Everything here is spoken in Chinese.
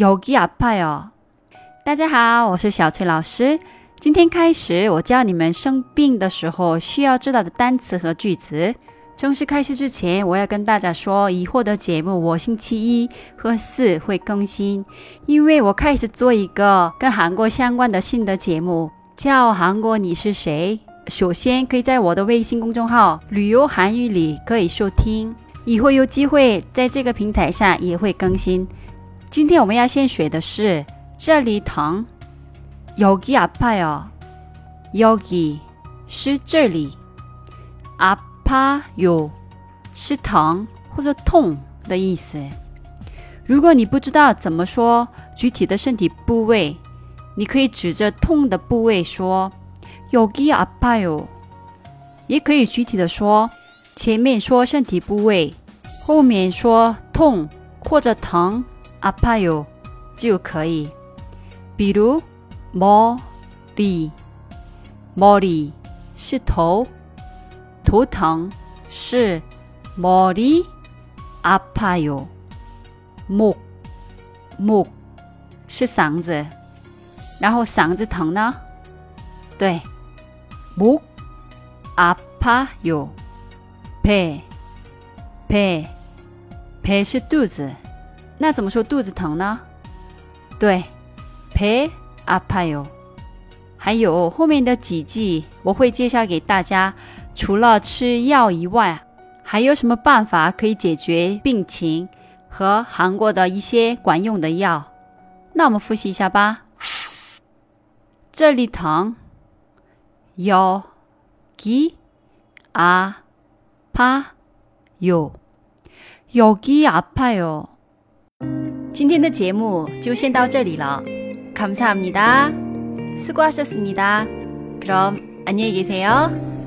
여기아파요。大家好，我是小翠老师。今天开始，我教你们生病的时候需要知道的单词和句子。正式开始之前，我要跟大家说，以后的节目我星期一和四会更新，因为我开始做一个跟韩国相关的新的节目，叫《韩国你是谁》。首先，可以在我的微信公众号“旅游韩语”里可以收听，以后有机会在这个平台上也会更新。 今天我们要先学的是这里疼，여기아파요여기是这里，아파 요， 是疼或者痛的意思。如果你不知道怎么说具体的身体部位，你可以指着痛的部位说여기아파 요， 也可以具体的说，前面说身体部位，后面说痛或者疼 아파요就可以。比如머리머리是头。头疼是머리아파 요， 목， 목是嗓子，然后嗓子疼呢？对，목아파 요， 배， 배， 배是肚子， 那怎么说肚子疼呢？对，배아파 요。 还有后面的几句我会介绍给大家。除了吃药以外，还有什么办法可以解决病情和韩国的一些管用的药？那我们复习一下吧。这里疼，여기아파 요， 여기아파 요。 今天的节目就先到这里了。감사합니다수고하셨습니다그럼안녕히계세요